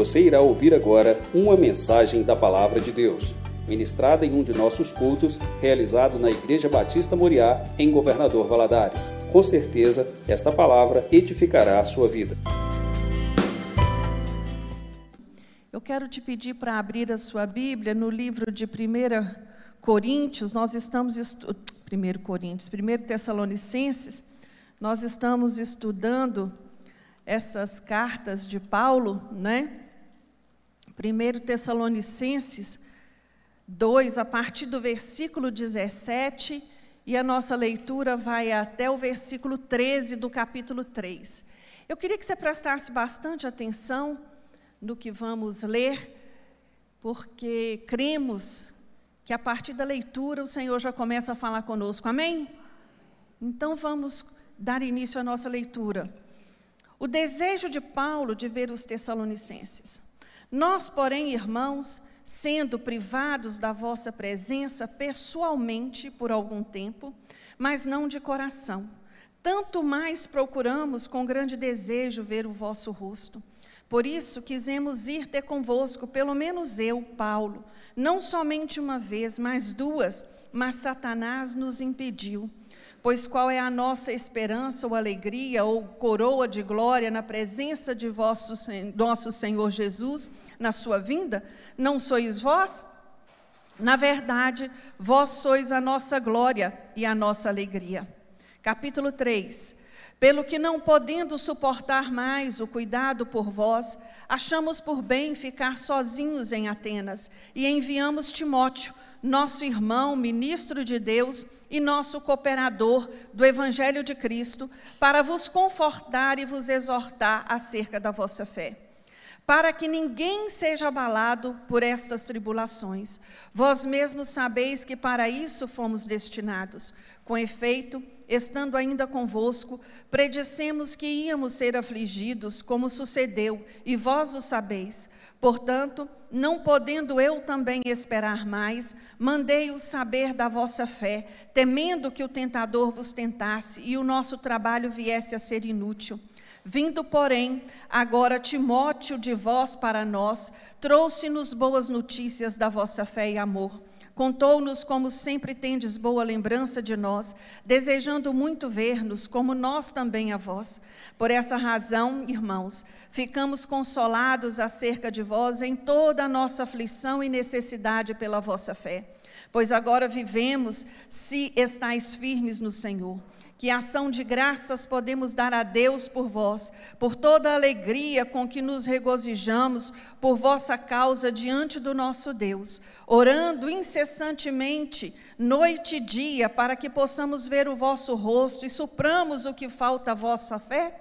Você irá ouvir agora uma mensagem da Palavra de Deus, ministrada em um de nossos cultos, realizado na Igreja Batista Moriá, em Governador Valadares. Com certeza, esta palavra edificará a sua vida. Eu quero te pedir para abrir a sua Bíblia no livro de 1 Coríntios, nós estamos estudando. 1 Coríntios, 1 Tessalonicenses, nós estamos estudando essas cartas de Paulo, né? 1 Tessalonicenses 2, a partir do versículo 17, e a nossa leitura vai até o versículo 13 do capítulo 3. Eu queria que você prestasse bastante atenção no que vamos ler, porque cremos que a partir da leitura o Senhor já começa a falar conosco, amém? Então vamos dar início à nossa leitura. O desejo de Paulo de ver os Tessalonicenses. Nós, porém, irmãos, sendo privados da vossa presença pessoalmente por algum tempo, mas não de coração, tanto mais procuramos com grande desejo ver o vosso rosto. Por isso quisemos ir ter convosco, pelo menos eu, Paulo, não somente uma vez, mas duas, mas Satanás nos impediu Pois qual é a nossa esperança ou alegria ou coroa de glória na presença de vosso, nosso Senhor Jesus na sua vinda? Não sois vós? Na verdade, vós sois a nossa glória e a nossa alegria. Capítulo 3. Pelo que não podendo suportar mais o cuidado por vós, achamos por bem ficar sozinhos em Atenas e enviamos Timóteo nosso irmão, ministro de Deus e nosso cooperador do Evangelho de Cristo, para vos confortar e vos exortar acerca da vossa fé. Para que ninguém seja abalado por estas tribulações. Vós mesmos sabeis que para isso fomos destinados. Com efeito, estando ainda convosco, predissemos que íamos ser afligidos, como sucedeu, e vós o sabeis. Portanto, não podendo eu também esperar mais, mandei-o saber da vossa fé, temendo que o tentador vos tentasse e o nosso trabalho viesse a ser inútil. Vindo, porém, agora Timóteo de vós para nós, trouxe-nos boas notícias da vossa fé e amor Contou-nos como sempre tendes boa lembrança de nós, desejando muito ver-nos, como nós também a vós. Por essa razão, irmãos, ficamos consolados acerca de vós em toda a nossa aflição e necessidade pela vossa fé. Pois agora vivemos se estáis firmes no Senhor que ação de graças podemos dar a Deus por vós, por toda a alegria com que nos regozijamos por vossa causa diante do nosso Deus, orando incessantemente, noite e dia, para que possamos ver o vosso rosto e supramos o que falta à vossa fé?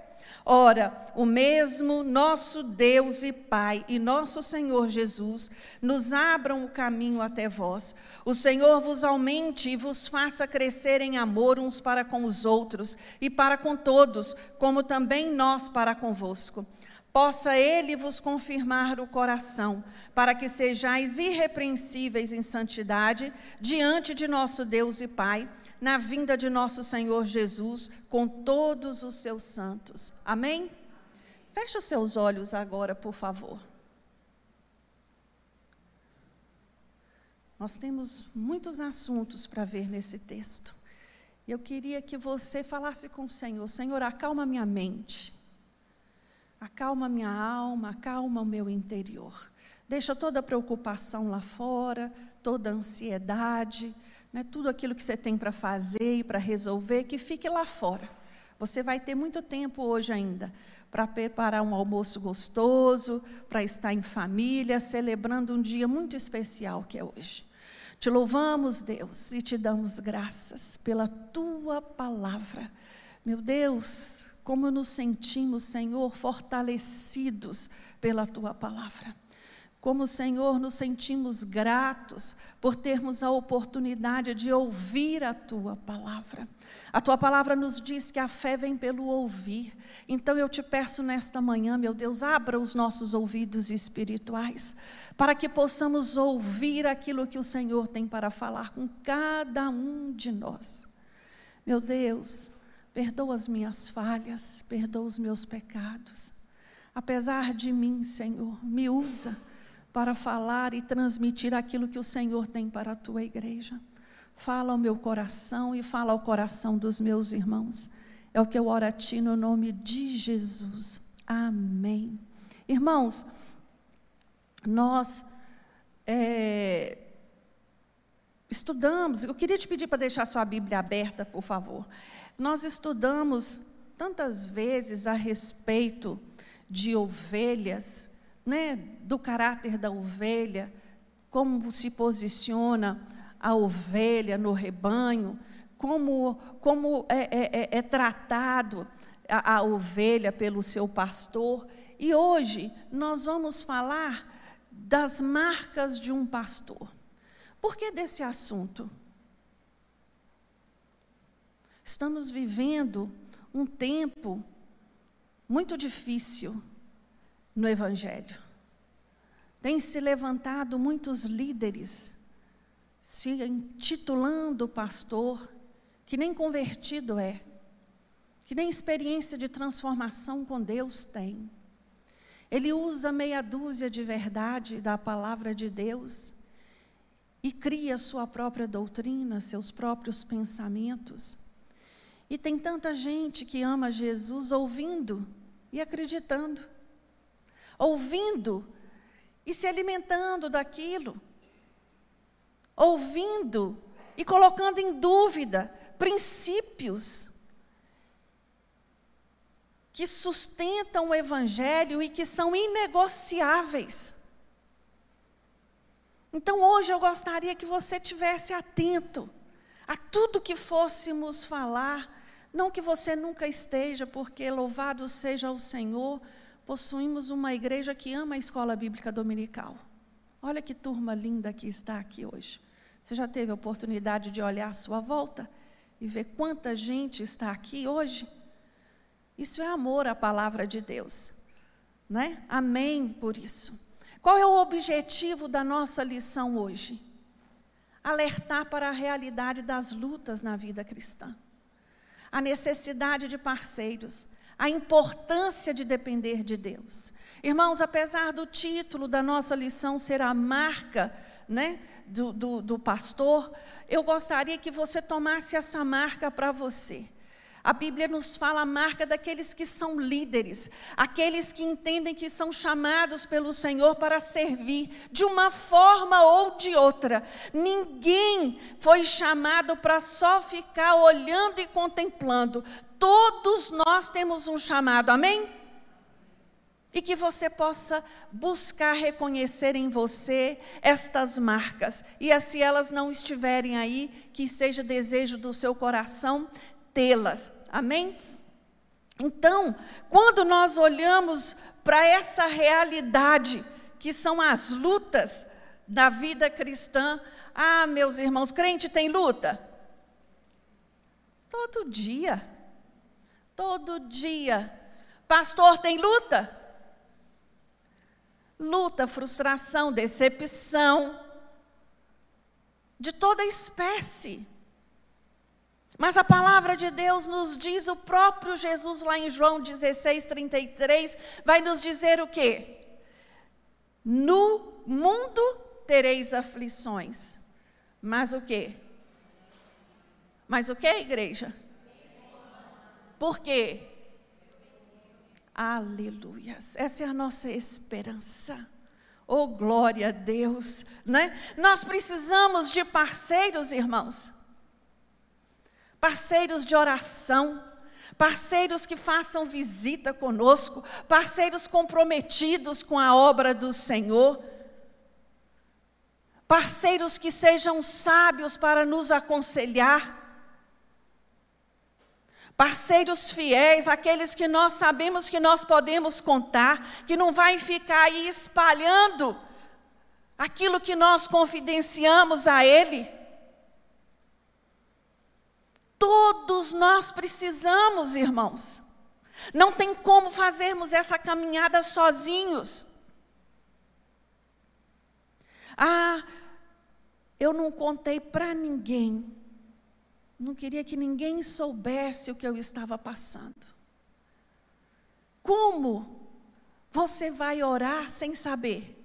Ora, o mesmo nosso Deus e Pai e nosso Senhor Jesus nos abram o caminho até vós. O Senhor vos aumente e vos faça crescer em amor uns para com os outros e para com todos, como também nós para convosco. Possa Ele vos confirmar o coração, para que sejais irrepreensíveis em santidade diante de nosso Deus e Pai na vinda de nosso Senhor Jesus com todos os seus santos. Amém? Feche os seus olhos agora, por favor. Nós temos muitos assuntos para ver nesse texto. Eu queria que você falasse com o Senhor: Senhor, acalma minha mente, acalma minha alma, acalma o meu interior. Deixa toda a preocupação lá fora, toda ansiedade né, tudo aquilo que você tem para fazer e para resolver, que fique lá fora. Você vai ter muito tempo hoje ainda para preparar um almoço gostoso, para estar em família, celebrando um dia muito especial que é hoje. Te louvamos, Deus, e te damos graças pela tua palavra. Meu Deus, como nos sentimos, Senhor, fortalecidos pela tua palavra. Como Senhor, nos sentimos gratos por termos a oportunidade de ouvir a tua palavra. A tua palavra nos diz que a fé vem pelo ouvir. Então eu te peço nesta manhã, meu Deus, abra os nossos ouvidos espirituais, para que possamos ouvir aquilo que o Senhor tem para falar com cada um de nós. Meu Deus, perdoa as minhas falhas, perdoa os meus pecados. Apesar de mim, Senhor, me usa para falar e transmitir aquilo que o Senhor tem para a tua igreja. Fala ao meu coração e fala ao coração dos meus irmãos. É o que eu oro a ti no nome de Jesus. Amém. Irmãos, nós é, estudamos, eu queria te pedir para deixar sua Bíblia aberta, por favor. Nós estudamos tantas vezes a respeito de ovelhas, né, do caráter da ovelha, como se posiciona a ovelha no rebanho, como, como é, é, é, é tratado a, a ovelha pelo seu pastor. E hoje nós vamos falar das marcas de um pastor. Por que desse assunto? Estamos vivendo um tempo muito difícil no Evangelho. Tem se levantado muitos líderes se intitulando pastor, que nem convertido é, que nem experiência de transformação com Deus tem. Ele usa meia dúzia de verdade da palavra de Deus e cria sua própria doutrina, seus próprios pensamentos. E tem tanta gente que ama Jesus ouvindo e acreditando, ouvindo e se alimentando daquilo, ouvindo e colocando em dúvida princípios que sustentam o Evangelho e que são inegociáveis. Então hoje eu gostaria que você tivesse atento a tudo que fôssemos falar, não que você nunca esteja, porque louvado seja o Senhor, possuímos uma igreja que ama a escola bíblica dominical. Olha que turma linda que está aqui hoje. Você já teve a oportunidade de olhar à sua volta e ver quanta gente está aqui hoje? Isso é amor à palavra de Deus, né? Amém por isso. Qual é o objetivo da nossa lição hoje? Alertar para a realidade das lutas na vida cristã, a necessidade de parceiros, a importância de depender de Deus. Irmãos, apesar do título da nossa lição ser a marca né, do, do, do pastor, eu gostaria que você tomasse essa marca para você. A Bíblia nos fala a marca daqueles que são líderes, aqueles que entendem que são chamados pelo Senhor para servir de uma forma ou de outra. Ninguém foi chamado para só ficar olhando e contemplando. Todos nós temos um chamado, amém? E que você possa buscar reconhecer em você estas marcas. E se elas não estiverem aí, que seja desejo do seu coração tê-las. Amém? Então, quando nós olhamos para essa realidade, que são as lutas da vida cristã, ah, meus irmãos, crente tem luta? Todo dia. Todo dia. Pastor tem luta? luta, frustração, decepção, de toda espécie. Mas a palavra de Deus nos diz, o próprio Jesus, lá em João 16, 33, vai nos dizer o quê? No mundo tereis aflições. Mas o quê? Mas o que, igreja? Por quê? Aleluias. Essa é a nossa esperança. Oh, glória a Deus, né? Nós precisamos de parceiros, irmãos. Parceiros de oração, parceiros que façam visita conosco, parceiros comprometidos com a obra do Senhor. Parceiros que sejam sábios para nos aconselhar parceiros fiéis, aqueles que nós sabemos que nós podemos contar, que não vai ficar aí espalhando aquilo que nós confidenciamos a Ele. Todos nós precisamos, irmãos. Não tem como fazermos essa caminhada sozinhos. Ah, eu não contei para ninguém não queria que ninguém soubesse o que eu estava passando. Como você vai orar sem saber?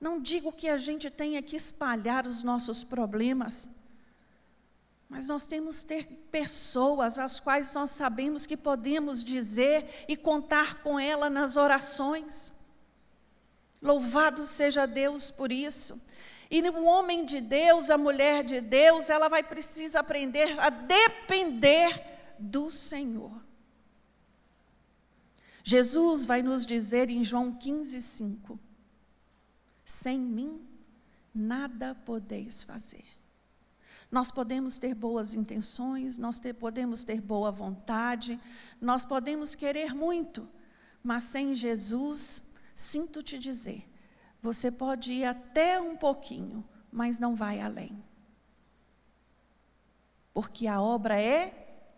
Não digo que a gente tenha que espalhar os nossos problemas, mas nós temos que ter pessoas às quais nós sabemos que podemos dizer e contar com ela nas orações. Louvado seja Deus por isso. E o homem de Deus, a mulher de Deus, ela vai precisar aprender a depender do Senhor. Jesus vai nos dizer em João 15, 5: Sem mim, nada podeis fazer. Nós podemos ter boas intenções, nós ter, podemos ter boa vontade, nós podemos querer muito, mas sem Jesus, sinto te dizer, você pode ir até um pouquinho, mas não vai além. Porque a obra é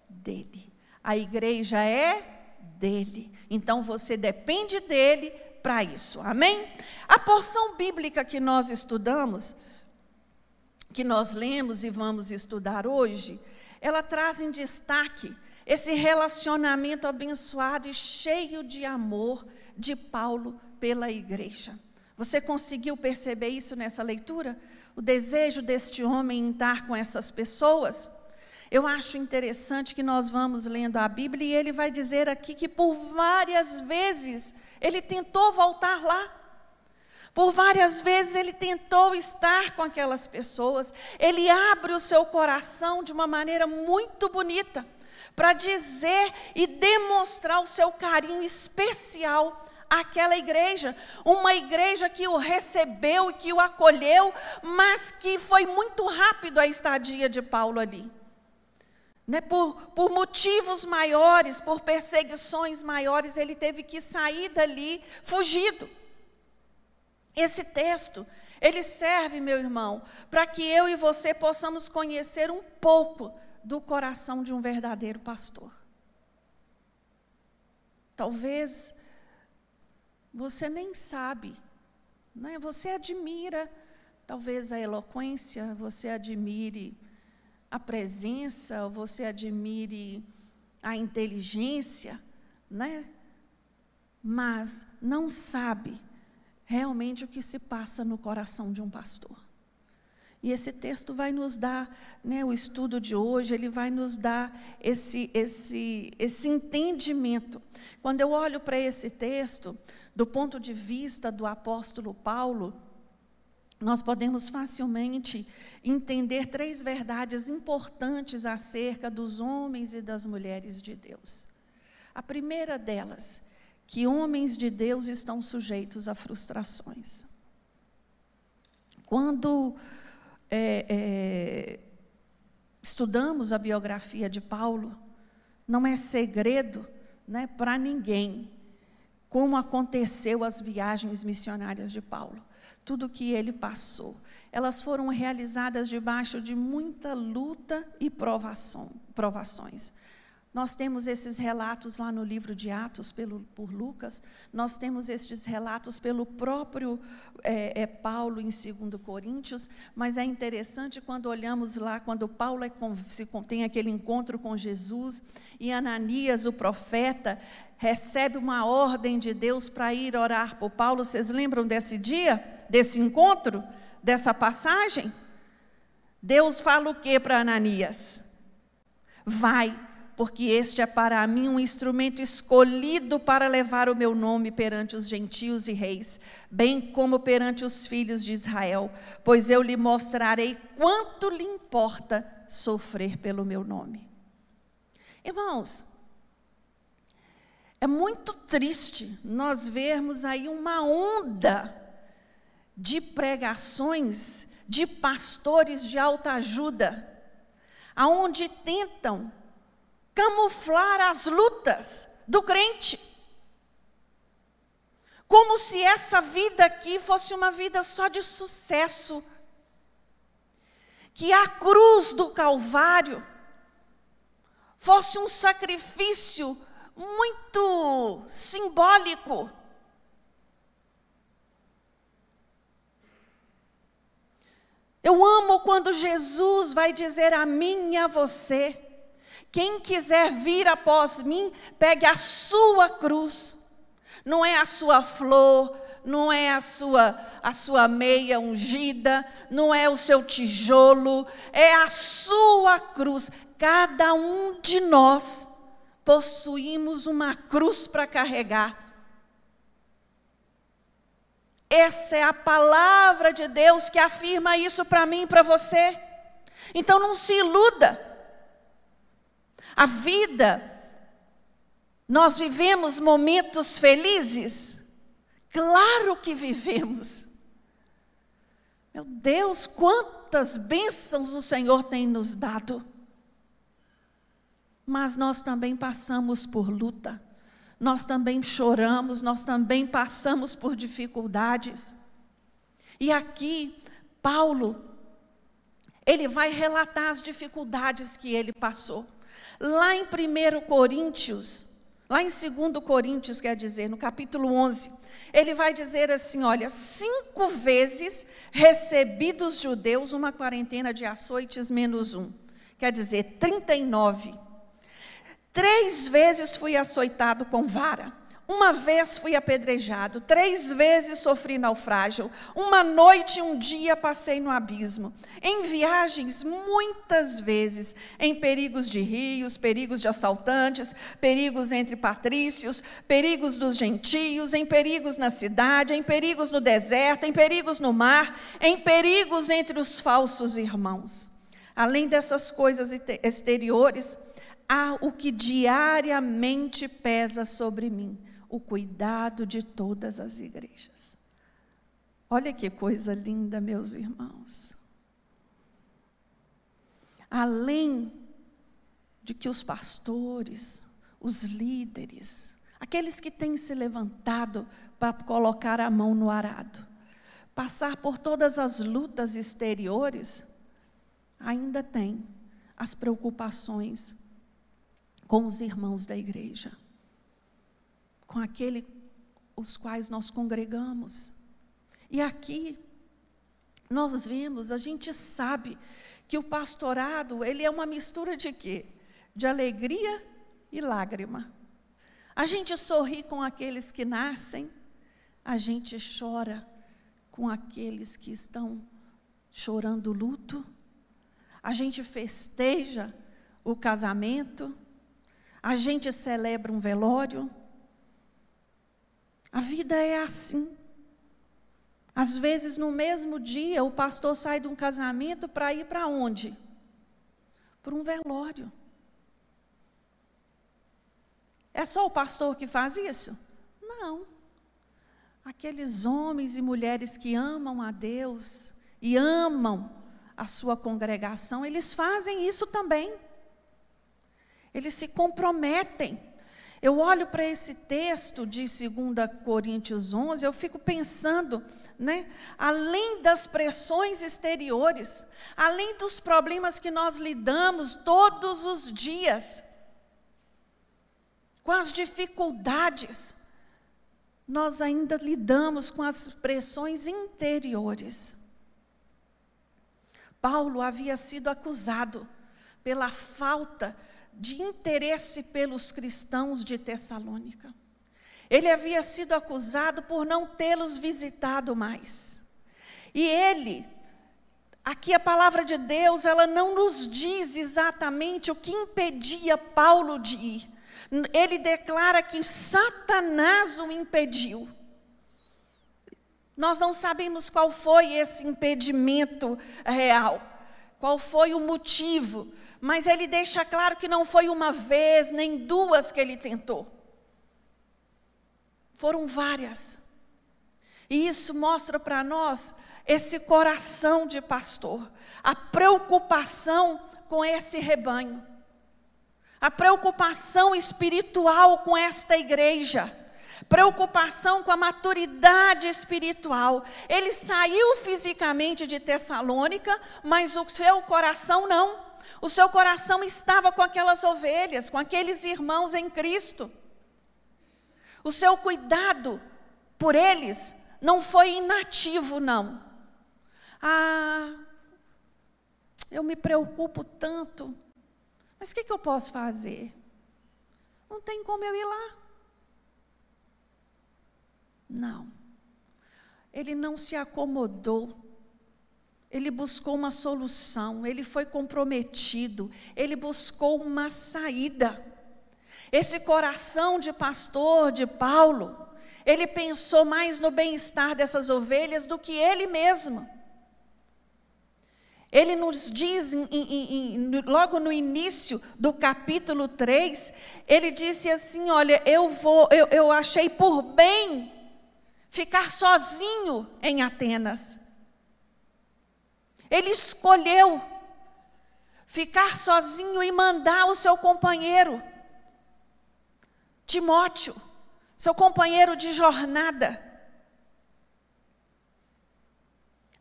dele, a igreja é dele. Então você depende dele para isso. Amém? A porção bíblica que nós estudamos, que nós lemos e vamos estudar hoje, ela traz em destaque esse relacionamento abençoado e cheio de amor de Paulo pela igreja. Você conseguiu perceber isso nessa leitura? O desejo deste homem em estar com essas pessoas? Eu acho interessante que nós vamos lendo a Bíblia e ele vai dizer aqui que por várias vezes ele tentou voltar lá. Por várias vezes ele tentou estar com aquelas pessoas. Ele abre o seu coração de uma maneira muito bonita para dizer e demonstrar o seu carinho especial aquela igreja, uma igreja que o recebeu e que o acolheu, mas que foi muito rápido a estadia de Paulo ali. Né, por, por motivos maiores, por perseguições maiores, ele teve que sair dali fugido. Esse texto, ele serve, meu irmão, para que eu e você possamos conhecer um pouco do coração de um verdadeiro pastor. Talvez você nem sabe, né? você admira talvez a eloquência, você admire a presença, você admire a inteligência, né? mas não sabe realmente o que se passa no coração de um pastor. E esse texto vai nos dar, né, o estudo de hoje, ele vai nos dar esse, esse, esse entendimento. Quando eu olho para esse texto, do ponto de vista do apóstolo Paulo, nós podemos facilmente entender três verdades importantes acerca dos homens e das mulheres de Deus. A primeira delas, que homens de Deus estão sujeitos a frustrações. Quando é, é, estudamos a biografia de Paulo, não é segredo né, para ninguém como aconteceu as viagens missionárias de Paulo, tudo que ele passou. Elas foram realizadas debaixo de muita luta e provação, provações. Nós temos esses relatos lá no livro de Atos pelo, por Lucas, nós temos esses relatos pelo próprio é, é, Paulo em 2 Coríntios, mas é interessante quando olhamos lá, quando Paulo é, se, tem aquele encontro com Jesus e Ananias, o profeta, recebe uma ordem de Deus para ir orar por Paulo. Vocês lembram desse dia, desse encontro, dessa passagem? Deus fala o que para Ananias? Vai, porque este é para mim um instrumento escolhido para levar o meu nome perante os gentios e reis, bem como perante os filhos de Israel, pois eu lhe mostrarei quanto lhe importa sofrer pelo meu nome. Irmãos, é muito triste nós vermos aí uma onda de pregações de pastores de alta ajuda, aonde tentam camuflar as lutas do crente. Como se essa vida aqui fosse uma vida só de sucesso. Que a cruz do Calvário fosse um sacrifício muito simbólico. Eu amo quando Jesus vai dizer a mim e a você Quem quiser vir após mim, pegue a sua cruz. Não é a sua flor, não é a sua a sua meia ungida, não é o seu tijolo, é a sua cruz. Cada um de nós possuímos uma cruz para carregar. Essa é a palavra de Deus que afirma isso para mim e para você. Então não se iluda. A vida, nós vivemos momentos felizes? Claro que vivemos. Meu Deus, quantas bênçãos o Senhor tem nos dado. Mas nós também passamos por luta, nós também choramos, nós também passamos por dificuldades. E aqui, Paulo, ele vai relatar as dificuldades que ele passou. Lá em 1 Coríntios, lá em 2 Coríntios, quer dizer, no capítulo 11, ele vai dizer assim: olha, cinco vezes recebi dos judeus uma quarentena de açoites menos um, quer dizer, 39. Três vezes fui açoitado com vara. Uma vez fui apedrejado, três vezes sofri naufrágio, uma noite e um dia passei no abismo. Em viagens, muitas vezes, em perigos de rios, perigos de assaltantes, perigos entre patrícios, perigos dos gentios, em perigos na cidade, em perigos no deserto, em perigos no mar, em perigos entre os falsos irmãos. Além dessas coisas exteriores, há o que diariamente pesa sobre mim o cuidado de todas as igrejas. Olha que coisa linda, meus irmãos. Além de que os pastores, os líderes, aqueles que têm se levantado para colocar a mão no arado, passar por todas as lutas exteriores, ainda tem as preocupações com os irmãos da igreja com aquele os quais nós congregamos. E aqui nós vemos, a gente sabe que o pastorado, ele é uma mistura de quê? De alegria e lágrima. A gente sorri com aqueles que nascem, a gente chora com aqueles que estão chorando luto, a gente festeja o casamento, a gente celebra um velório, a vida é assim. Às vezes, no mesmo dia, o pastor sai de um casamento para ir para onde? Para um velório. É só o pastor que faz isso? Não. Aqueles homens e mulheres que amam a Deus e amam a sua congregação, eles fazem isso também. Eles se comprometem eu olho para esse texto de 2 Coríntios 11, eu fico pensando, né, além das pressões exteriores, além dos problemas que nós lidamos todos os dias, com as dificuldades, nós ainda lidamos com as pressões interiores. Paulo havia sido acusado pela falta de interesse pelos cristãos de Tessalônica. Ele havia sido acusado por não tê-los visitado mais. E ele, aqui a palavra de Deus, ela não nos diz exatamente o que impedia Paulo de ir. Ele declara que Satanás o impediu. Nós não sabemos qual foi esse impedimento real, qual foi o motivo, mas ele deixa claro que não foi uma vez, nem duas que ele tentou. Foram várias. E isso mostra para nós esse coração de pastor, a preocupação com esse rebanho, a preocupação espiritual com esta igreja, preocupação com a maturidade espiritual. Ele saiu fisicamente de Tessalônica, mas o seu coração não. O seu coração estava com aquelas ovelhas, com aqueles irmãos em Cristo. O seu cuidado por eles não foi inativo, não. Ah, eu me preocupo tanto, Mas o que, que eu posso fazer? Não tem como eu ir lá. Não. Ele não se acomodou. Ele buscou uma solução, ele foi comprometido, ele buscou uma saída. Esse coração de pastor de Paulo, ele pensou mais no bem-estar dessas ovelhas do que ele mesmo. Ele nos diz, em, em, em, logo no início do capítulo 3, ele disse assim: Olha, eu vou, eu, eu achei por bem ficar sozinho em Atenas. Ele escolheu ficar sozinho e mandar o seu companheiro, Timóteo, seu companheiro de jornada,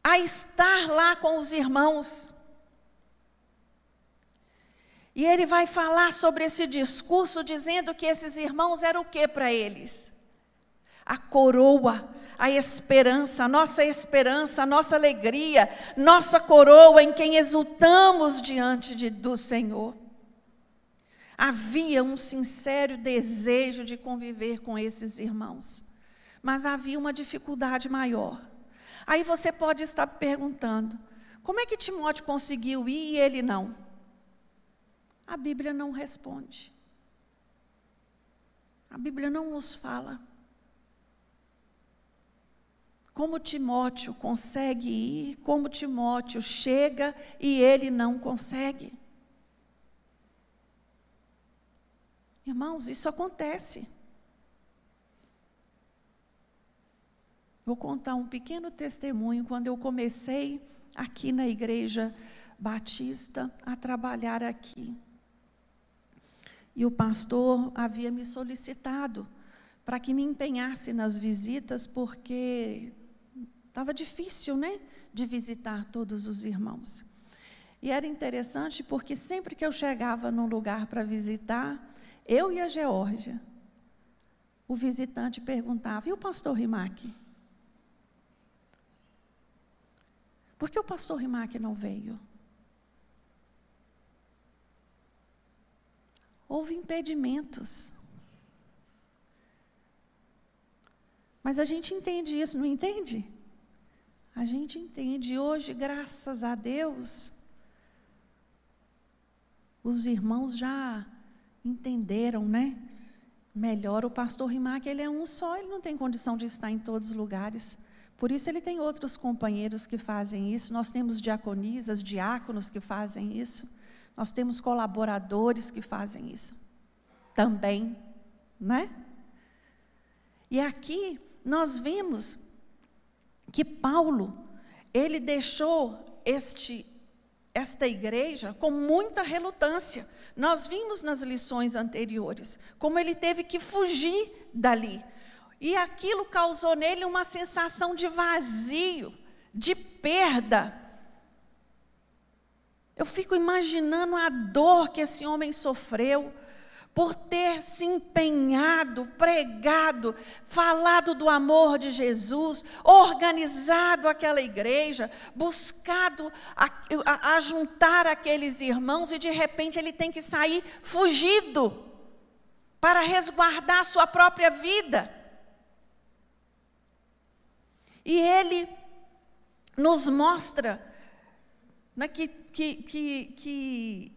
a estar lá com os irmãos. E ele vai falar sobre esse discurso, dizendo que esses irmãos eram o que para eles? A coroa a esperança, a nossa esperança, a nossa alegria, nossa coroa em quem exultamos diante de, do Senhor. Havia um sincero desejo de conviver com esses irmãos, mas havia uma dificuldade maior. Aí você pode estar perguntando: como é que Timóteo conseguiu ir e ele não? A Bíblia não responde. A Bíblia não nos fala. Como Timóteo consegue ir, como Timóteo chega e ele não consegue. Irmãos, isso acontece. Vou contar um pequeno testemunho quando eu comecei aqui na igreja batista a trabalhar aqui. E o pastor havia me solicitado para que me empenhasse nas visitas, porque Estava difícil, né? De visitar todos os irmãos. E era interessante porque sempre que eu chegava num lugar para visitar, eu e a Geórgia, o visitante perguntava: e o pastor Rimac? Por que o pastor Rimac não veio? Houve impedimentos. Mas a gente entende isso, não entende? A gente entende hoje, graças a Deus, os irmãos já entenderam, né? Melhor o pastor Rimac, ele é um só, ele não tem condição de estar em todos os lugares. Por isso ele tem outros companheiros que fazem isso. Nós temos diaconisas, diáconos que fazem isso. Nós temos colaboradores que fazem isso. Também, né? E aqui nós vemos que Paulo, ele deixou este, esta igreja com muita relutância. Nós vimos nas lições anteriores como ele teve que fugir dali. E aquilo causou nele uma sensação de vazio, de perda. Eu fico imaginando a dor que esse homem sofreu por ter se empenhado, pregado, falado do amor de Jesus, organizado aquela igreja, buscado a, a, a juntar aqueles irmãos e de repente ele tem que sair fugido para resguardar sua própria vida. E ele nos mostra né, que, que, que, que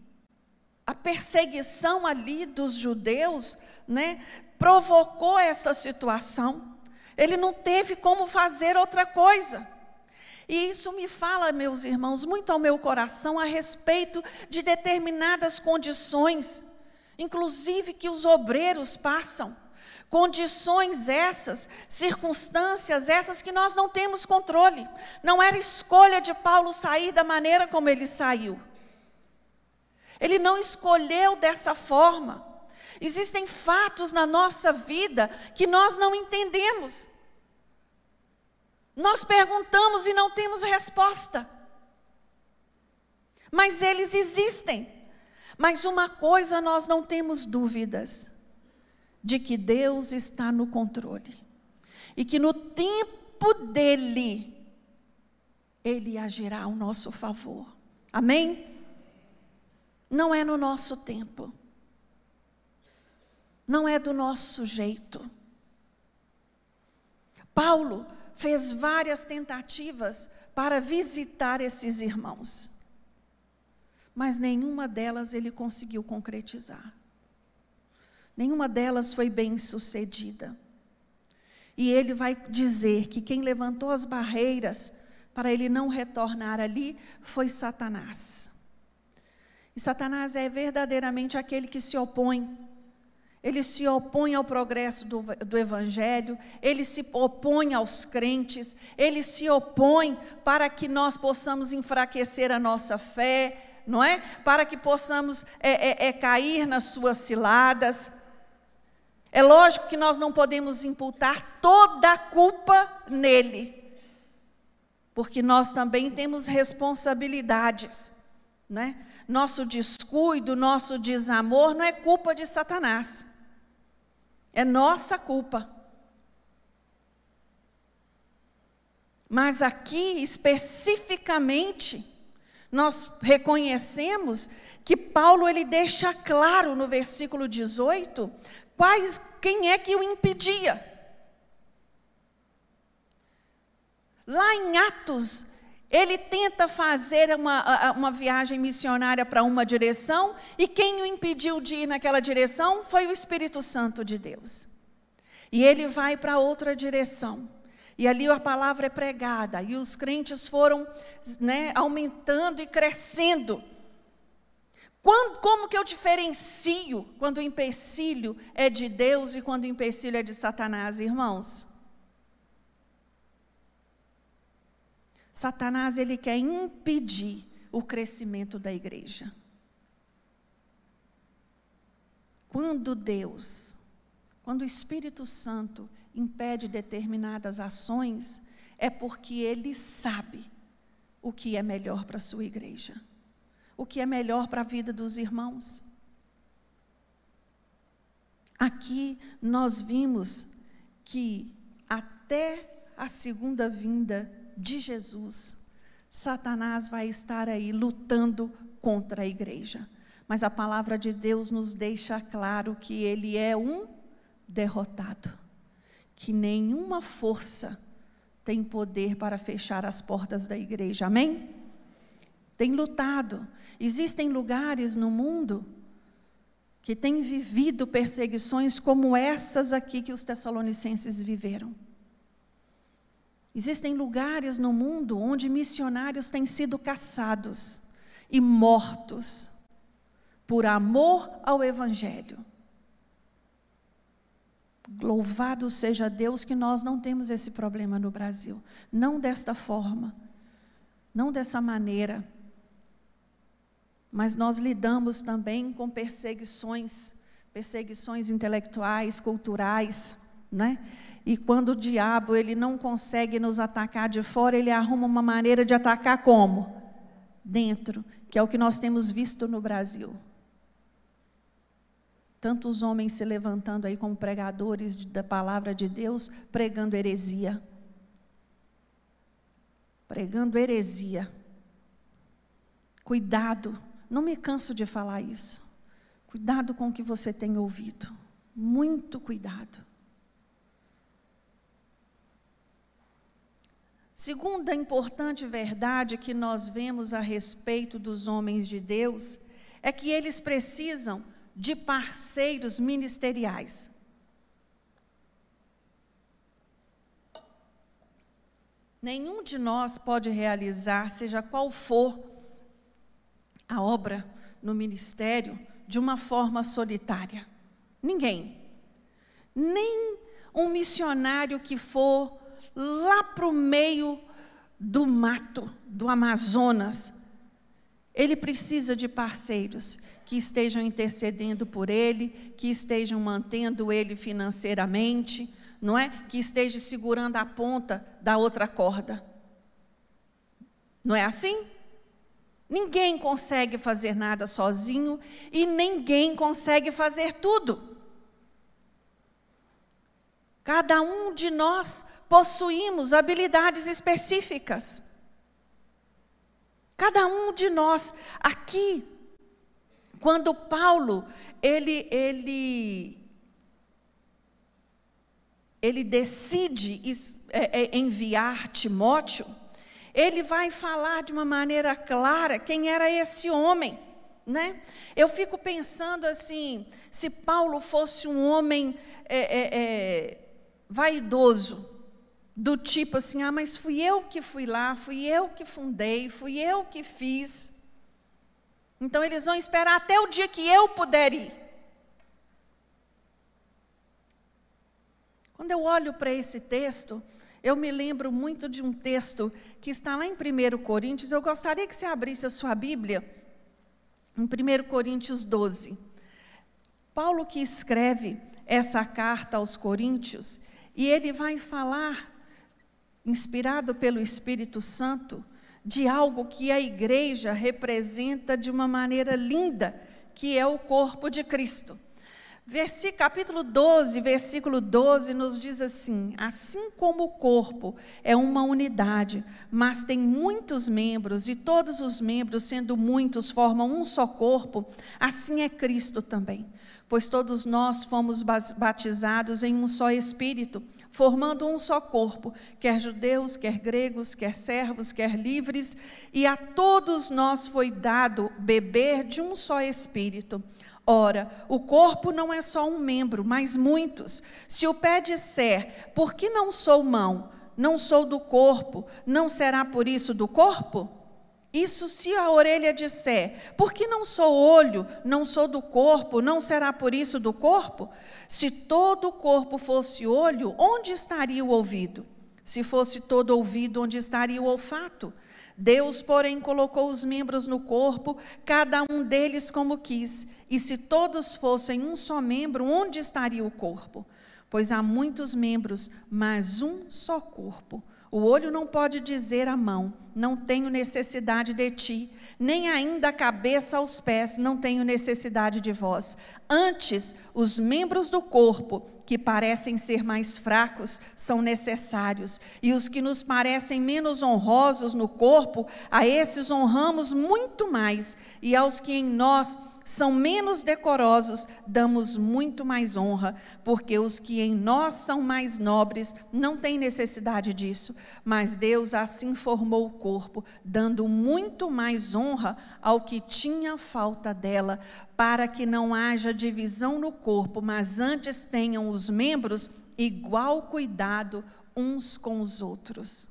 a perseguição ali dos judeus, né, provocou essa situação. Ele não teve como fazer outra coisa. E isso me fala, meus irmãos, muito ao meu coração a respeito de determinadas condições, inclusive que os obreiros passam. Condições essas, circunstâncias essas que nós não temos controle. Não era escolha de Paulo sair da maneira como ele saiu. Ele não escolheu dessa forma. Existem fatos na nossa vida que nós não entendemos. Nós perguntamos e não temos resposta. Mas eles existem. Mas uma coisa nós não temos dúvidas: de que Deus está no controle. E que no tempo dele, Ele agirá ao nosso favor. Amém? Não é no nosso tempo. Não é do nosso jeito. Paulo fez várias tentativas para visitar esses irmãos, mas nenhuma delas ele conseguiu concretizar. Nenhuma delas foi bem sucedida. E ele vai dizer que quem levantou as barreiras para ele não retornar ali foi Satanás. E Satanás é verdadeiramente aquele que se opõe. Ele se opõe ao progresso do, do, Evangelho, ele se opõe aos crentes, ele se opõe para que nós possamos enfraquecer a nossa fé, não é? Para que possamos é, é, é cair nas suas ciladas. É lógico que nós não podemos imputar toda a culpa nele, porque nós também temos responsabilidades, né? Nosso descuido, nosso desamor não é culpa de Satanás, é nossa culpa. Mas aqui, especificamente, nós reconhecemos que Paulo ele deixa claro no versículo 18 quais, quem é que o impedia. Lá em Atos, ele tenta fazer uma, uma viagem missionária para uma direção, e quem o impediu de ir naquela direção foi o Espírito Santo de Deus. E ele vai para outra direção. E ali a palavra é pregada, e os crentes foram né, aumentando e crescendo. Quando, como que eu diferencio quando o empecilho é de Deus e quando o empecilho é de Satanás, irmãos? Satanás ele quer impedir o crescimento da igreja. Quando Deus, quando o Espírito Santo impede determinadas ações, é porque ele sabe o que é melhor para a sua igreja, o que é melhor para a vida dos irmãos. Aqui nós vimos que até a segunda vinda de Jesus, Satanás vai estar aí lutando contra a igreja. Mas a palavra de Deus nos deixa claro que ele é um derrotado, que nenhuma força tem poder para fechar as portas da igreja. Amém? Tem lutado. Existem lugares no mundo que têm vivido perseguições como essas aqui que os tessalonicenses viveram. Existem lugares no mundo onde missionários têm sido caçados e mortos por amor ao Evangelho. Louvado seja Deus que nós não temos esse problema no Brasil. Não desta forma, não dessa maneira. Mas nós lidamos também com perseguições, perseguições intelectuais, culturais, né? E quando o diabo ele não consegue nos atacar de fora, ele arruma uma maneira de atacar como? Dentro, que é o que nós temos visto no Brasil. Tantos homens se levantando aí como pregadores da palavra de Deus, pregando heresia. Pregando heresia. Cuidado, não me canso de falar isso. Cuidado com o que você tem ouvido. Muito cuidado. Segunda importante verdade que nós vemos a respeito dos homens de Deus é que eles precisam de parceiros ministeriais. Nenhum de nós pode realizar, seja qual for a obra no ministério, de uma forma solitária. Ninguém. Nem um missionário que for lá para o meio do mato, do Amazonas. Ele precisa de parceiros que estejam intercedendo por ele, que estejam mantendo ele financeiramente, não é? Que estejam segurando a ponta da outra corda. Não é assim? Ninguém consegue fazer nada sozinho e ninguém consegue fazer tudo. Cada um de nós possuímos habilidades específicas. Cada um de nós aqui, Quando Paulo, ele, ele, ele decide é, é, enviar Timóteo, ele vai falar de uma maneira clara quem era esse homem. Né? Eu fico pensando assim: se Paulo fosse um homem é, é, é, vaidoso, do tipo assim, ah, mas fui eu que fui lá, fui eu que fundei, fui eu que fiz. Então eles vão esperar até o dia que eu puder ir. Quando eu olho para esse texto, eu me lembro muito de um texto que está lá em 1 Coríntios. Eu gostaria que você abrisse a sua Bíblia, em 1 Coríntios 12. Paulo que escreve essa carta aos Coríntios, e ele vai falar inspirado pelo Espírito Santo, de algo que a igreja representa de uma maneira linda, que é o corpo de Cristo. Versi, capítulo 12, versículo 12 nos diz assim: Assim como o corpo é uma unidade, mas tem muitos membros, e todos os membros, sendo muitos, formam um só corpo, assim é Cristo também. Pois todos nós fomos batizados em um só Espírito formando um só corpo, quer judeus, quer gregos, quer servos, quer livres, e a todos nós foi dado beber de um só espírito. Ora, o corpo não é só um membro, mas muitos. Se o pé disser, por que não sou mão, não sou do corpo, não será por isso do corpo? Isso se a orelha disser, por que não sou olho, não sou do corpo, não será por isso do corpo? Se todo o corpo fosse olho, onde estaria o ouvido? Se fosse todo ouvido, onde estaria o olfato? Deus, porém, colocou os membros no corpo, cada um deles como quis. E se todos fossem um só membro, onde estaria o corpo? Pois há muitos membros, mas um só corpo. O olho não pode dizer à mão: Não tenho necessidade de ti, nem ainda a cabeça aos pés: Não tenho necessidade de vós. Antes, os membros do corpo, que parecem ser mais fracos, são necessários, e os que nos parecem menos honrosos no corpo, a esses honramos muito mais, e aos que em nós são menos decorosos, damos muito mais honra, porque os que em nós são mais nobres não têm necessidade disso, mas Deus assim formou o corpo, dando muito mais honra ao que tinha falta dela, para que não haja divisão no corpo, mas antes tenham os membros igual cuidado uns com os outros.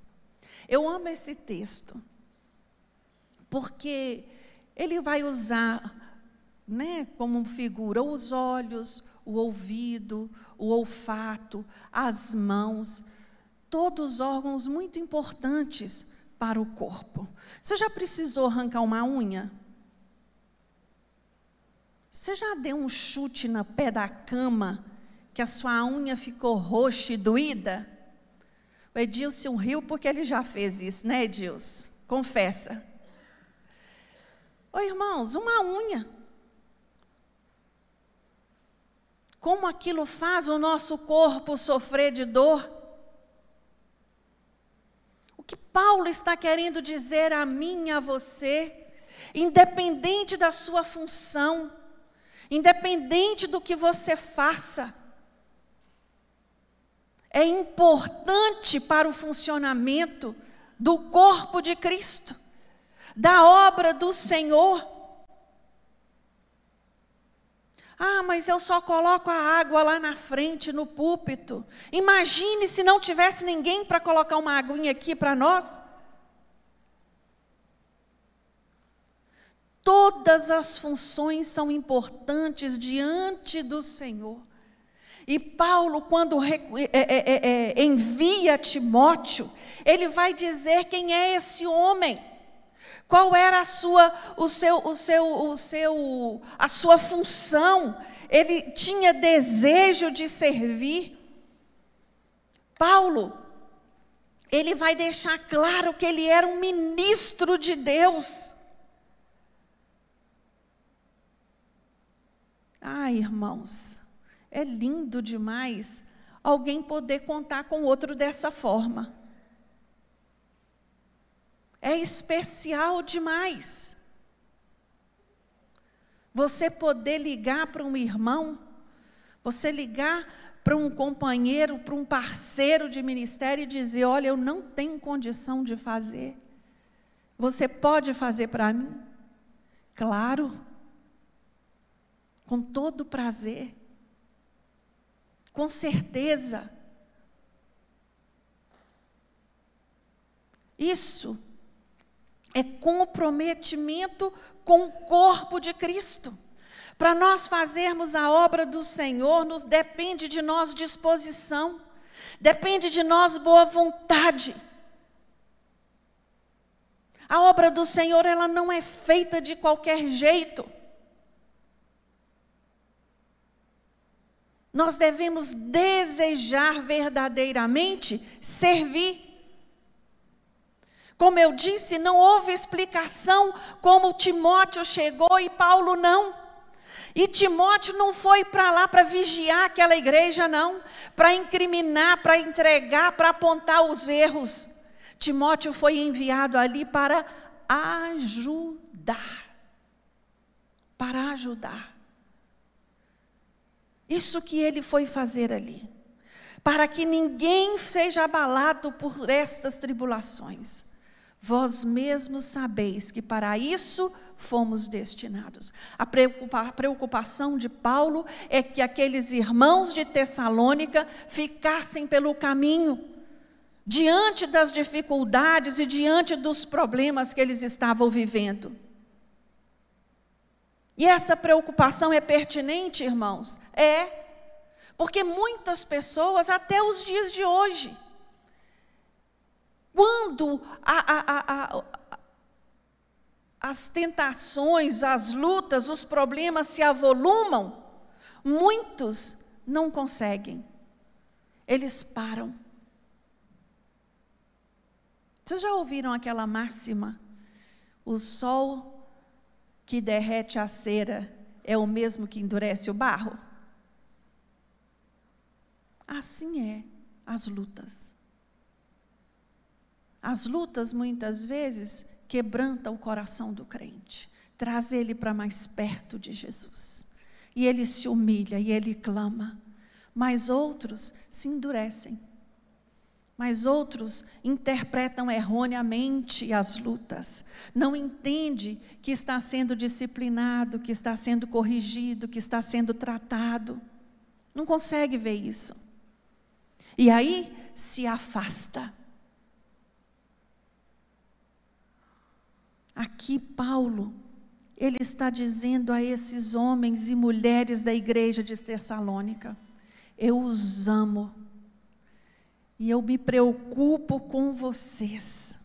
Eu amo esse texto, porque ele vai usar né, como figura os olhos, o ouvido, o olfato, as mãos, todos órgãos muito importantes para o corpo. Você já precisou arrancar uma unha? Você já deu um chute no pé da cama que a sua unha ficou roxa e doída? O Edilson riu porque ele já fez isso, né, Edilson? Confessa. Ô irmãos, uma unha. Como aquilo faz o nosso corpo sofrer de dor. O que Paulo está querendo dizer a mim e a você, independente da sua função, independente do que você faça, é importante para o funcionamento do corpo de Cristo, da obra do Senhor. Ah, mas eu só coloco a água lá na frente, no púlpito. Imagine se não tivesse ninguém para colocar uma aguinha aqui para nós. Todas as funções são importantes diante do Senhor. E Paulo, quando é, é, é, envia Timóteo, ele vai dizer quem é esse homem. Qual era a sua, o seu, o seu, o seu, a sua função? Ele tinha desejo de servir. Paulo, ele vai deixar claro que ele era um ministro de Deus. Ah, irmãos, é lindo demais alguém poder contar com outro dessa forma é especial demais. Você poder ligar para um irmão, você ligar para um companheiro, para um parceiro de ministério e dizer: Olha, eu não tenho condição de fazer. Você pode fazer para mim? Claro, com todo prazer, com certeza. Isso é comprometimento com o corpo de Cristo. Para nós fazermos a obra do Senhor, nos depende de nós disposição, depende de nós boa vontade. A obra do Senhor, ela não é feita de qualquer jeito. Nós devemos desejar verdadeiramente servir. Como eu disse, não houve explicação como Timóteo chegou e Paulo não. E Timóteo não foi para lá para vigiar aquela igreja, não, para incriminar, para entregar, para apontar os erros. Timóteo foi enviado ali para ajudar. Para ajudar. Isso que ele foi fazer ali. Para que ninguém seja abalado por estas tribulações. Vós mesmos sabeis que para isso fomos destinados. A preocupação de Paulo é que aqueles irmãos de Tessalônica ficassem pelo caminho diante das dificuldades e diante dos problemas que eles estavam vivendo. E essa preocupação é pertinente, irmãos? É. Porque muitas pessoas, até os dias de hoje, quando a, a, a, as tentações, as lutas, os problemas se avolumam, muitos não conseguem, eles param. Vocês já ouviram aquela máxima? O sol que derrete a cera é o mesmo que endurece o barro? Assim é as lutas. As lutas muitas vezes quebrantam o coração do crente, traz ele para mais perto de Jesus. E ele se humilha e ele clama. Mas outros se endurecem mas outros interpretam erroneamente as lutas. Não entende que está sendo disciplinado, que está sendo corrigido, que está sendo tratado. Não consegue ver isso. E aí se afasta. Aqui Paulo, ele está dizendo a esses homens e mulheres da igreja de Tessalônica: Eu os amo e eu me preocupo com vocês.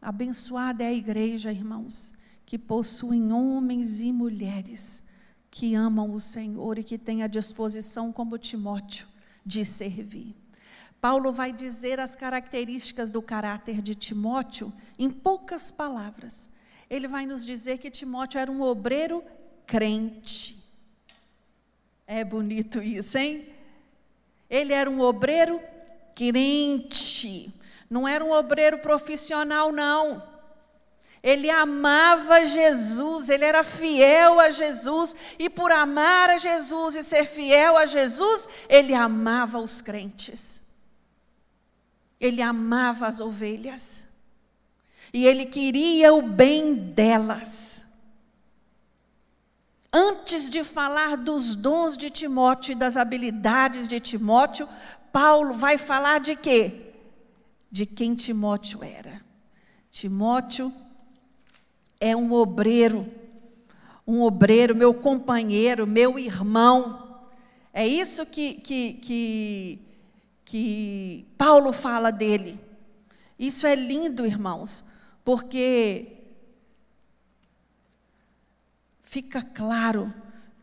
Abençoada é a igreja, irmãos, que possuem homens e mulheres que amam o Senhor e que têm a disposição, como Timóteo, de servir. Paulo vai dizer as características do caráter de Timóteo em poucas palavras. Ele vai nos dizer que Timóteo era um obreiro crente. É bonito isso, hein? Ele era um obreiro crente, não era um obreiro profissional, não. Ele amava Jesus, ele era fiel a Jesus, e por amar a Jesus e ser fiel a Jesus, ele amava os crentes. Ele amava as ovelhas. E ele queria o bem delas. Antes de falar dos dons de Timóteo e das habilidades de Timóteo, Paulo vai falar de quê? De quem Timóteo era. Timóteo é um obreiro, um obreiro, meu companheiro, meu irmão. É isso que, que, que, que Paulo fala dele. Isso é lindo, irmãos, porque fica claro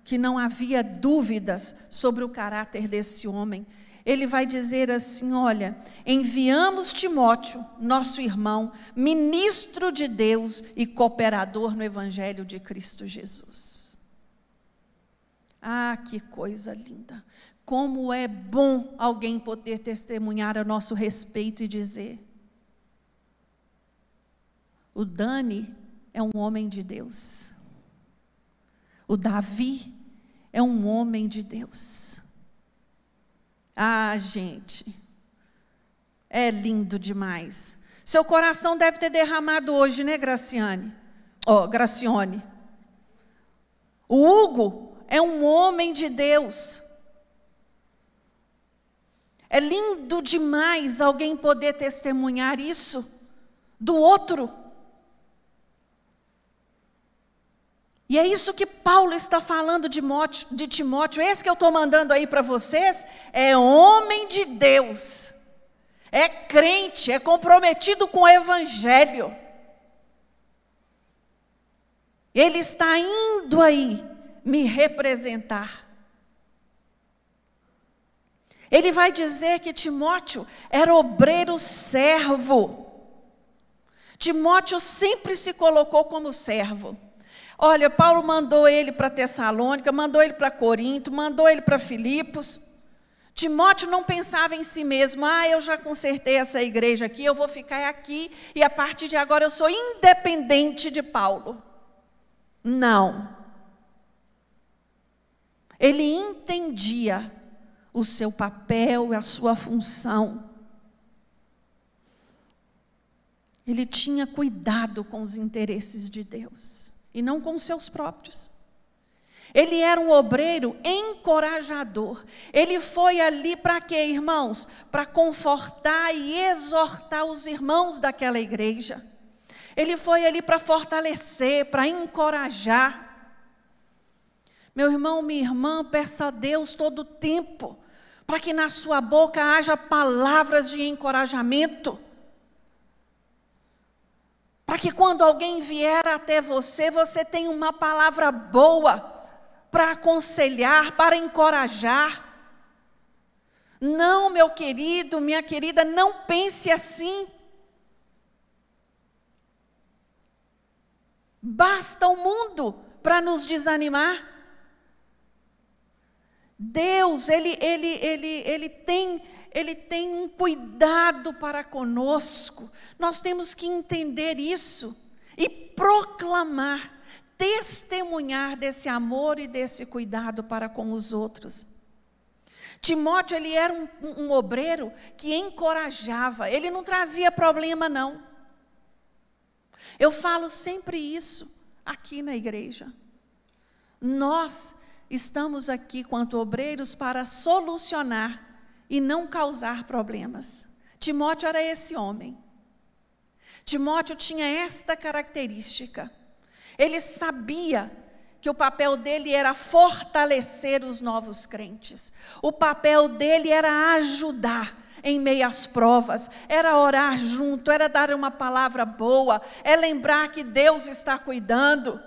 que não havia dúvidas sobre o caráter desse homem. Ele vai dizer assim: Olha, enviamos Timóteo, nosso irmão, ministro de Deus e cooperador no Evangelho de Cristo Jesus. Ah, que coisa linda! Como é bom alguém poder testemunhar a nosso respeito e dizer: O Dani é um homem de Deus. O Davi é um homem de Deus. Ah, gente, é lindo demais. Seu coração deve ter derramado hoje, né, Graciane? Ó, oh, Gracione. O Hugo é um homem de Deus. É lindo demais alguém poder testemunhar isso do outro. E é isso que Paulo está falando de, de Timóteo. Esse que eu estou mandando aí para vocês é homem de Deus, é crente, é comprometido com o Evangelho. Ele está indo aí me representar. Ele vai dizer que Timóteo era obreiro servo. Timóteo sempre se colocou como servo. Olha, Paulo mandou ele para Tessalônica, mandou ele para Corinto, mandou ele para Filipos. Timóteo não pensava em si mesmo, ah, eu já consertei essa igreja aqui, eu vou ficar aqui e a partir de agora eu sou independente de Paulo. Não. Ele entendia o seu papel e a sua função. Ele tinha cuidado com os interesses de Deus e não com seus próprios. Ele era um obreiro encorajador. Ele foi ali para quê, irmãos? Para confortar e exortar os irmãos daquela igreja. Ele foi ali para fortalecer, para encorajar. Meu irmão, minha irmã, peça a Deus todo o tempo para que na sua boca haja palavras de encorajamento para que quando alguém vier até você, você tenha uma palavra boa para aconselhar, para encorajar. Não, meu querido, minha querida, não pense assim. Basta o mundo para nos desanimar. Deus, ele, ele, ele, ele tem ele tem um cuidado para conosco. Nós temos que entender isso e proclamar, testemunhar desse amor e desse cuidado para com os outros. Timóteo, ele era um, um obreiro que encorajava, ele não trazia problema, não. Eu falo sempre isso aqui na igreja. Nós estamos aqui, quanto obreiros, para solucionar e não causar problemas. Timóteo era esse homem. Timóteo tinha esta característica. Ele sabia que o papel dele era fortalecer os novos crentes. O papel dele era ajudar em meio às provas, era orar junto, era dar uma palavra boa, é lembrar que Deus está cuidando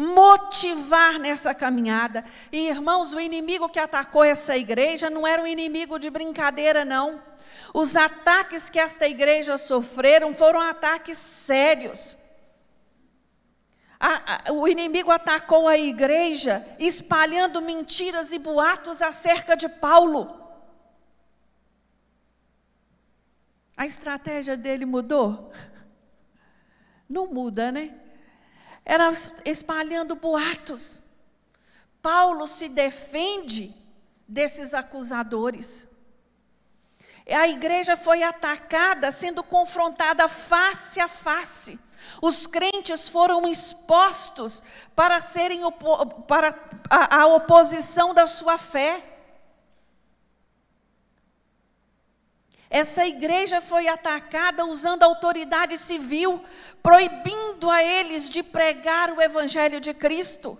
motivar nessa caminhada. E irmãos, o inimigo que atacou essa igreja não era um inimigo de brincadeira, não. Os ataques que esta igreja sofreram foram ataques sérios. A, a, o inimigo atacou a igreja, espalhando mentiras e boatos acerca de Paulo. A estratégia dele mudou? Não muda, né? Era espalhando boatos. Paulo se defende desses acusadores. A igreja foi atacada, sendo confrontada face a face. Os crentes foram expostos para serem para a, a oposição da sua fé. Essa igreja foi atacada usando autoridade civil, proibindo a eles de pregar o evangelho de Cristo.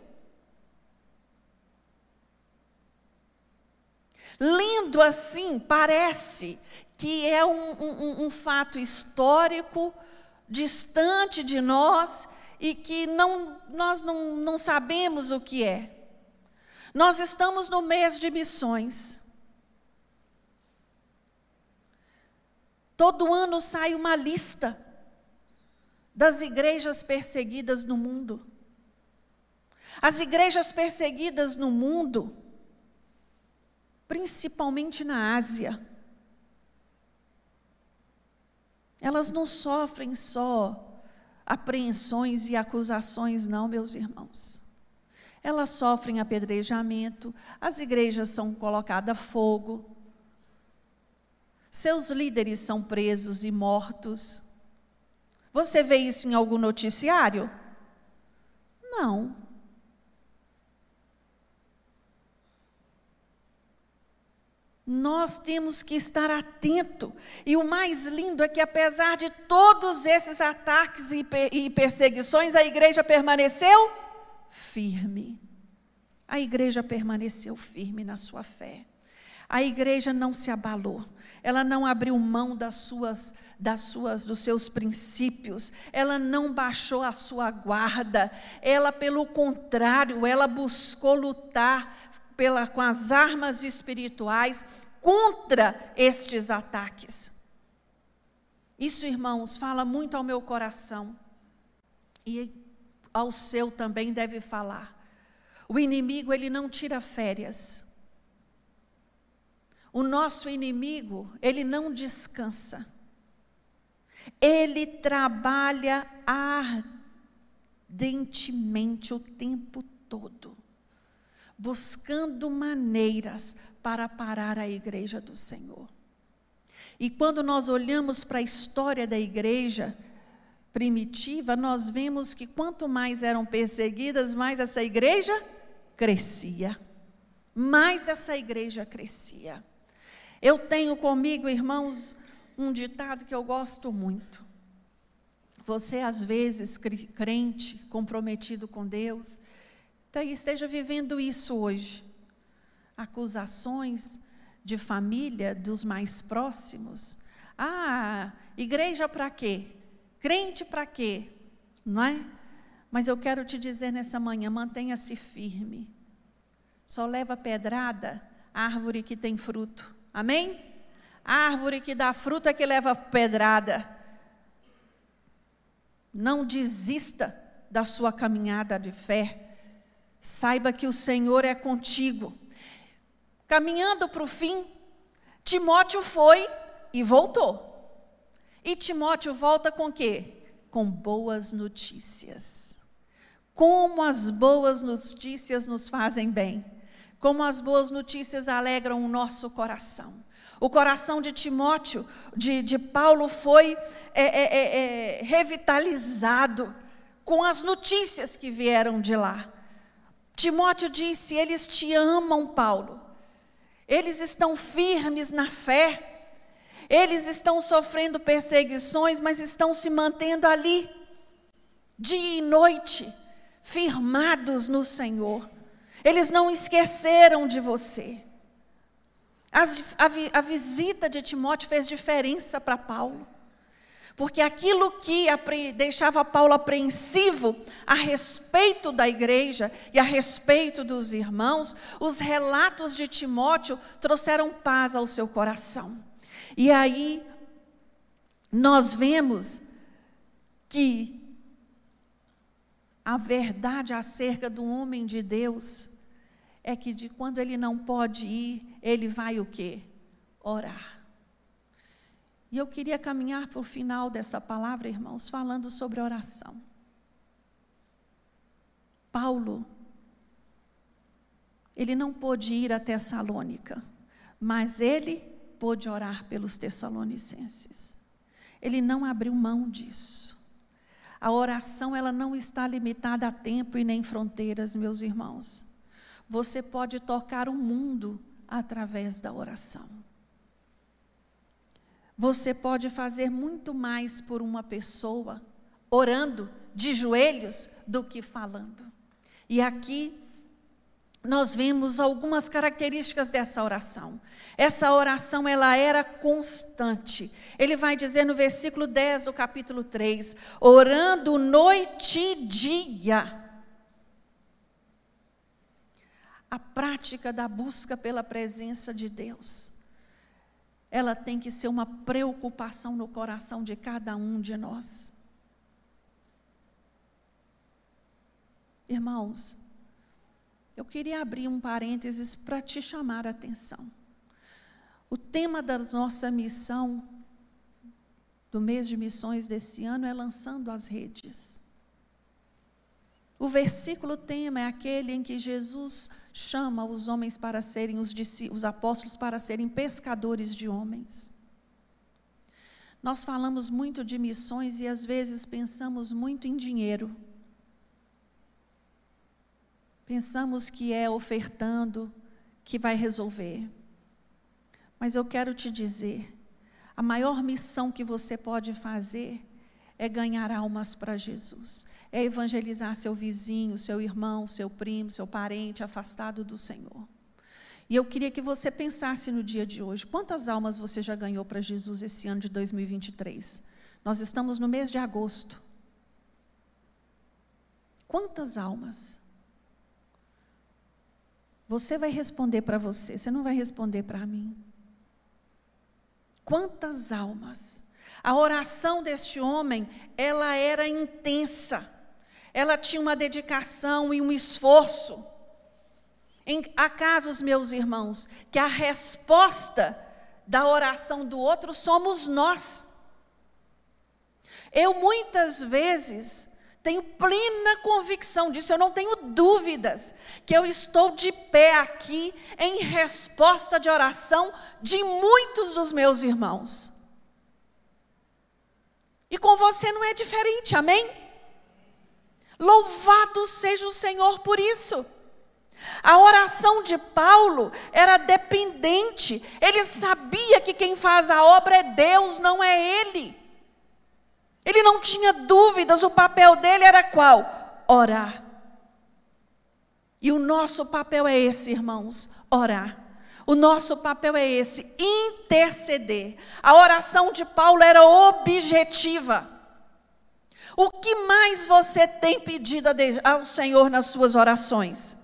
Lendo assim, parece que é um, um, um fato histórico, distante de nós e que não, nós não, não sabemos o que é. Nós estamos no mês de missões. Todo ano sai uma lista das igrejas perseguidas no mundo. As igrejas perseguidas no mundo, principalmente na Ásia, elas não sofrem só apreensões e acusações, não, meus irmãos. Elas sofrem apedrejamento, as igrejas são colocadas a fogo, seus líderes são presos e mortos. Você vê isso em algum noticiário? Não. Nós temos que estar atento. E o mais lindo é que, apesar de todos esses ataques e perseguições, a igreja permaneceu firme. A igreja permaneceu firme na sua fé. A igreja não se abalou. Ela não abriu mão das suas, das suas, dos seus princípios. Ela não baixou a sua guarda. Ela, pelo contrário, ela buscou lutar pela, com as armas espirituais contra estes ataques. Isso, irmãos, fala muito ao meu coração e ao seu também deve falar. O inimigo, ele não tira férias. O nosso inimigo, ele não descansa. Ele trabalha ardentemente o tempo todo, buscando maneiras para parar a igreja do Senhor. E quando nós olhamos para a história da igreja primitiva, nós vemos que quanto mais eram perseguidas, mais essa igreja crescia. Mais essa igreja crescia. Eu tenho comigo, irmãos, um ditado que eu gosto muito. Você, às vezes, crente, comprometido com Deus, esteja vivendo isso hoje acusações de família dos mais próximos. Ah, igreja para quê? Crente para quê? Não é? Mas eu quero te dizer nessa manhã, mantenha-se firme. Só leva pedrada árvore que tem fruto. Amém? Árvore que dá fruto é que leva pedrada. Não desista da sua caminhada de fé. Saiba que o Senhor é contigo caminhando para o fim, Timóteo foi e voltou. E Timóteo volta com quê? Com boas notícias. Como as boas notícias nos fazem bem. Como as boas notícias alegram o nosso coração. O coração de Timóteo, de, de Paulo, foi é, é, é, é revitalizado com as notícias que vieram de lá. Timóteo disse: Eles te amam, Paulo eles estão firmes na fé, eles estão sofrendo perseguições, mas estão se mantendo ali, dia e noite, firmados no Senhor. Eles não esqueceram de você. As, a, a visita de Timóteo fez diferença para Paulo. Porque aquilo que deixava Paulo apreensivo a respeito da igreja e a respeito dos irmãos, os relatos de Timóteo trouxeram paz ao seu coração. E aí nós vemos que a verdade acerca do homem de Deus é que de quando ele não pode ir, ele vai o quê? Orar. E eu queria caminhar para o final dessa palavra, irmãos, falando sobre oração. Paulo, ele não pôde ir a Tessalônica, mas ele pôde orar pelos tessalonicenses. Ele não abriu mão disso. A oração, ela não está limitada a tempo e nem fronteiras, meus irmãos. Você pode tocar o mundo através da oração. Você pode fazer muito mais por uma pessoa orando de joelhos do que falando. E aqui nós vemos algumas características dessa oração. Essa oração ela era constante. Ele vai dizer no versículo 10 do capítulo 3, orando noite e dia. A prática da busca pela presença de Deus ela tem que ser uma preocupação no coração de cada um de nós. Irmãos, eu queria abrir um parênteses para te chamar a atenção. O tema da nossa missão, do mês de missões desse ano, é lançando as redes. O versículo tema é aquele em que Jesus chama os homens para serem os, os apóstolos para serem pescadores de homens. Nós falamos muito de missões e às vezes pensamos muito em dinheiro. Pensamos que é ofertando que vai resolver. Mas eu quero te dizer, a maior missão que você pode fazer é ganhar almas para Jesus, é evangelizar seu vizinho, seu irmão, seu primo, seu parente afastado do Senhor. E eu queria que você pensasse no dia de hoje: quantas almas você já ganhou para Jesus esse ano de 2023? Nós estamos no mês de agosto. Quantas almas? Você vai responder para você, você não vai responder para mim. Quantas almas? A oração deste homem, ela era intensa. Ela tinha uma dedicação e um esforço. Em, há meus irmãos, que a resposta da oração do outro somos nós. Eu muitas vezes tenho plena convicção disso, eu não tenho dúvidas que eu estou de pé aqui em resposta de oração de muitos dos meus irmãos. E com você não é diferente, amém? Louvado seja o Senhor por isso. A oração de Paulo era dependente, ele sabia que quem faz a obra é Deus, não é ele. Ele não tinha dúvidas, o papel dele era qual? Orar. E o nosso papel é esse, irmãos: orar. O nosso papel é esse, interceder. A oração de Paulo era objetiva. O que mais você tem pedido ao Senhor nas suas orações?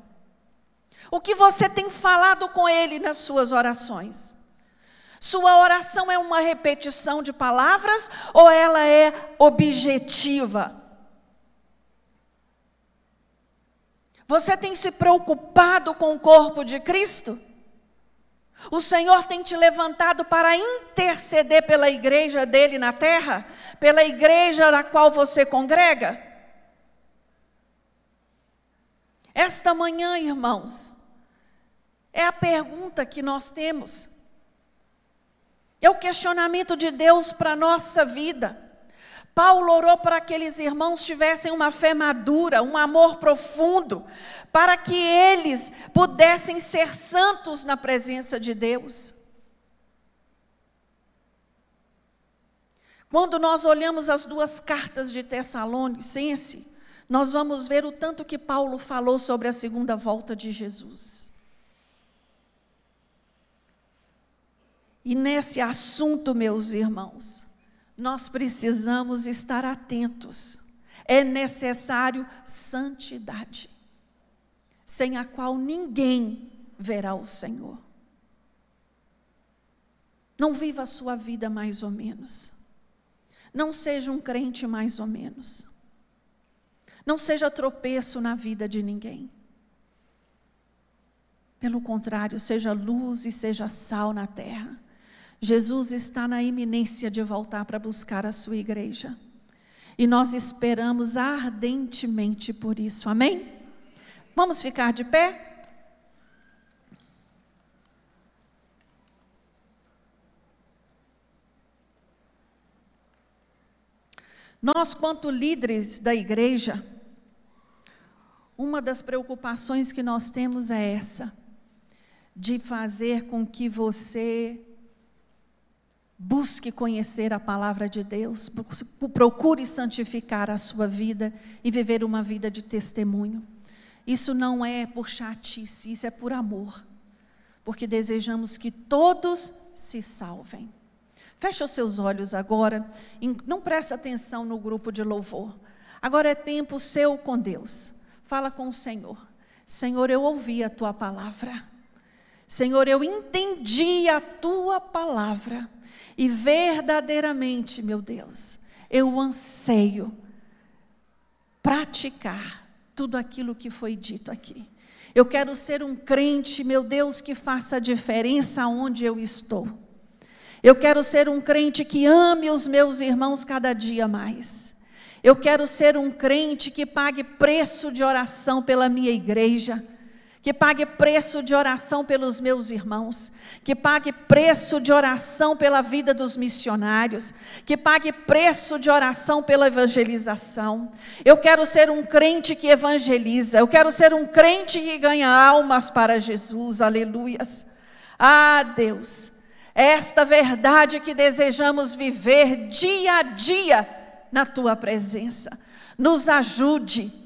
O que você tem falado com Ele nas suas orações? Sua oração é uma repetição de palavras ou ela é objetiva? Você tem se preocupado com o corpo de Cristo? O Senhor tem te levantado para interceder pela igreja dele na terra? Pela igreja na qual você congrega? Esta manhã, irmãos, é a pergunta que nós temos. É o questionamento de Deus para a nossa vida. Paulo orou para que aqueles irmãos tivessem uma fé madura, um amor profundo, para que eles pudessem ser santos na presença de Deus. Quando nós olhamos as duas cartas de Tessalonicense, nós vamos ver o tanto que Paulo falou sobre a segunda volta de Jesus. E nesse assunto, meus irmãos, nós precisamos estar atentos. É necessário santidade, sem a qual ninguém verá o Senhor. Não viva a sua vida mais ou menos. Não seja um crente mais ou menos. Não seja tropeço na vida de ninguém. Pelo contrário, seja luz e seja sal na terra. Jesus está na iminência de voltar para buscar a sua igreja. E nós esperamos ardentemente por isso, amém? Vamos ficar de pé? Nós, quanto líderes da igreja, uma das preocupações que nós temos é essa, de fazer com que você Busque conhecer a palavra de Deus, procure santificar a sua vida e viver uma vida de testemunho. Isso não é por chatice, isso é por amor, porque desejamos que todos se salvem. Feche os seus olhos agora, não preste atenção no grupo de louvor. Agora é tempo seu com Deus. Fala com o Senhor. Senhor, eu ouvi a tua palavra. Senhor, eu entendi a tua palavra. E verdadeiramente, meu Deus, eu anseio praticar tudo aquilo que foi dito aqui. Eu quero ser um crente, meu Deus, que faça diferença onde eu estou. Eu quero ser um crente que ame os meus irmãos cada dia mais. Eu quero ser um crente que pague preço de oração pela minha igreja que pague preço de oração pelos meus irmãos, que pague preço de oração pela vida dos missionários, que pague preço de oração pela evangelização. Eu quero ser um crente que evangeliza, eu quero ser um crente que ganha almas para Jesus, aleluias. Ah, Deus, esta verdade que desejamos viver dia a dia na tua presença. Nos ajude